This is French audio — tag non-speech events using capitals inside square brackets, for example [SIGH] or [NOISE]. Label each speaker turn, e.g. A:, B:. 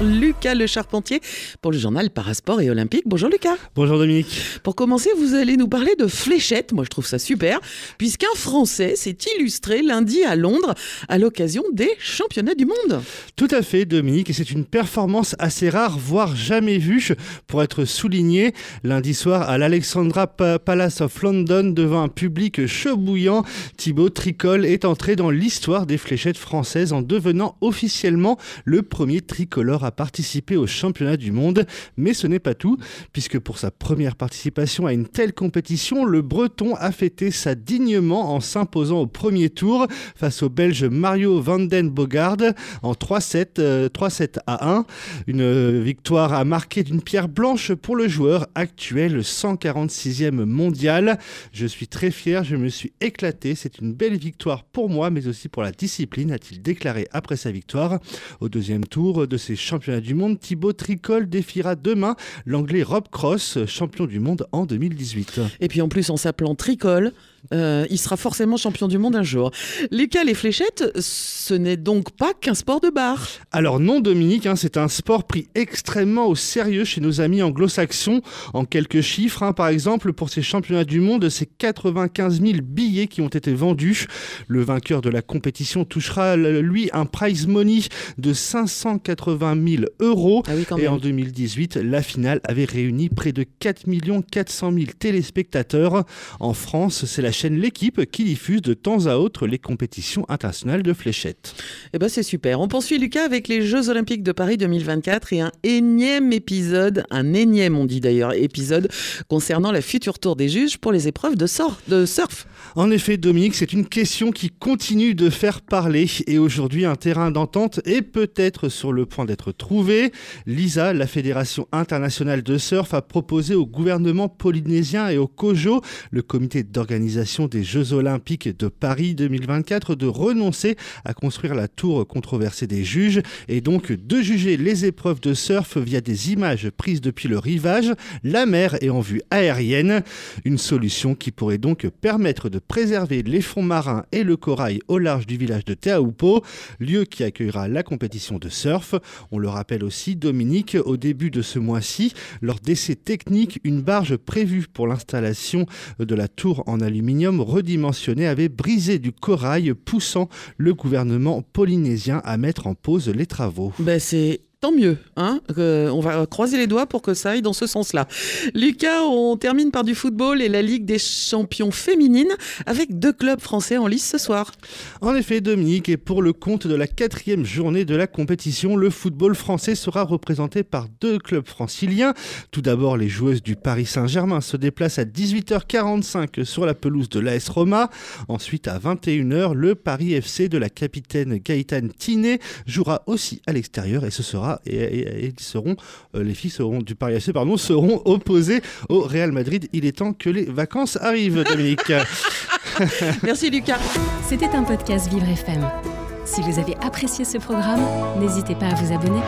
A: Lucas Le Charpentier pour le journal Parasport et Olympique. Bonjour Lucas.
B: Bonjour Dominique.
A: Pour commencer, vous allez nous parler de fléchettes. Moi, je trouve ça super, puisqu'un Français s'est illustré lundi à Londres à l'occasion des championnats du monde.
B: Tout à fait, Dominique, et c'est une performance assez rare, voire jamais vue, pour être souligné lundi soir à l'Alexandra Palace of London devant un public chaud bouillant. Thibaut Tricol est entré dans l'histoire des fléchettes françaises en devenant officiellement le premier tricolore à participer au championnat du monde. Mais ce n'est pas tout, puisque pour sa première participation à une telle compétition, le Breton a fêté ça dignement en s'imposant au premier tour face au Belge Mario van den Bogard en 3-7, 3-7 euh, à 1. Une victoire à marquer d'une pierre blanche pour le joueur actuel 146e mondial. Je suis très fier, je me suis éclaté. C'est une belle victoire pour moi, mais aussi pour la discipline, a-t-il déclaré après sa victoire. Au deuxième tour de ses championnats du monde, Thibaut Tricol défiera demain l'anglais Rob Cross, champion du monde en 2018.
A: Et puis en plus, en s'appelant Tricol, euh, il sera forcément champion du monde un jour. Les cales et fléchettes, ce n'est donc pas qu'un sport de bar.
B: Alors non, Dominique, hein, c'est un sport pris extrêmement au sérieux chez nos amis anglo-saxons. En quelques chiffres, hein, par exemple, pour ces championnats du monde, c'est 95 000 billets qui ont été vendus. Le vainqueur de la compétition touchera, lui, un prize money de 580 000 euros.
A: Ah
B: et en 2018, la finale avait réuni près de 4 400 000 téléspectateurs. En France, c'est la la chaîne L'équipe qui diffuse de temps à autre les compétitions internationales de fléchettes.
A: Eh ben c'est super. On poursuit Lucas avec les Jeux Olympiques de Paris 2024 et un énième épisode, un énième on dit d'ailleurs épisode concernant la future tour des juges pour les épreuves de, de surf.
B: En effet, Dominique, c'est une question qui continue de faire parler et aujourd'hui un terrain d'entente est peut-être sur le point d'être trouvé. L'ISA, la Fédération internationale de surf, a proposé au gouvernement polynésien et au COJO, le comité d'organisation des Jeux Olympiques de Paris 2024 de renoncer à construire la tour controversée des juges et donc de juger les épreuves de surf via des images prises depuis le rivage, la mer et en vue aérienne. Une solution qui pourrait donc permettre de préserver les fonds marins et le corail au large du village de Teahupo, lieu qui accueillera la compétition de surf. On le rappelle aussi, Dominique, au début de ce mois-ci, lors d'essais techniques, une barge prévue pour l'installation de la tour en aluminium redimensionné avait brisé du corail, poussant le gouvernement polynésien à mettre en pause les travaux.
A: Ben tant mieux. Hein on va croiser les doigts pour que ça aille dans ce sens-là. Lucas, on termine par du football et la Ligue des champions féminines avec deux clubs français en lice ce soir.
B: En effet, Dominique, et pour le compte de la quatrième journée de la compétition, le football français sera représenté par deux clubs franciliens. Tout d'abord, les joueuses du Paris Saint-Germain se déplacent à 18h45 sur la pelouse de l'AS Roma. Ensuite, à 21h, le Paris FC de la capitaine Gaëtane Tinet jouera aussi à l'extérieur et ce sera et, ils seront, euh, les filles seront du Paris FC pardon, seront opposées au Real Madrid. Il est temps que les vacances arrivent, Dominique. [LAUGHS]
A: Merci Lucas.
C: C'était un podcast Vivre FM. Si vous avez apprécié ce programme, n'hésitez pas à vous abonner.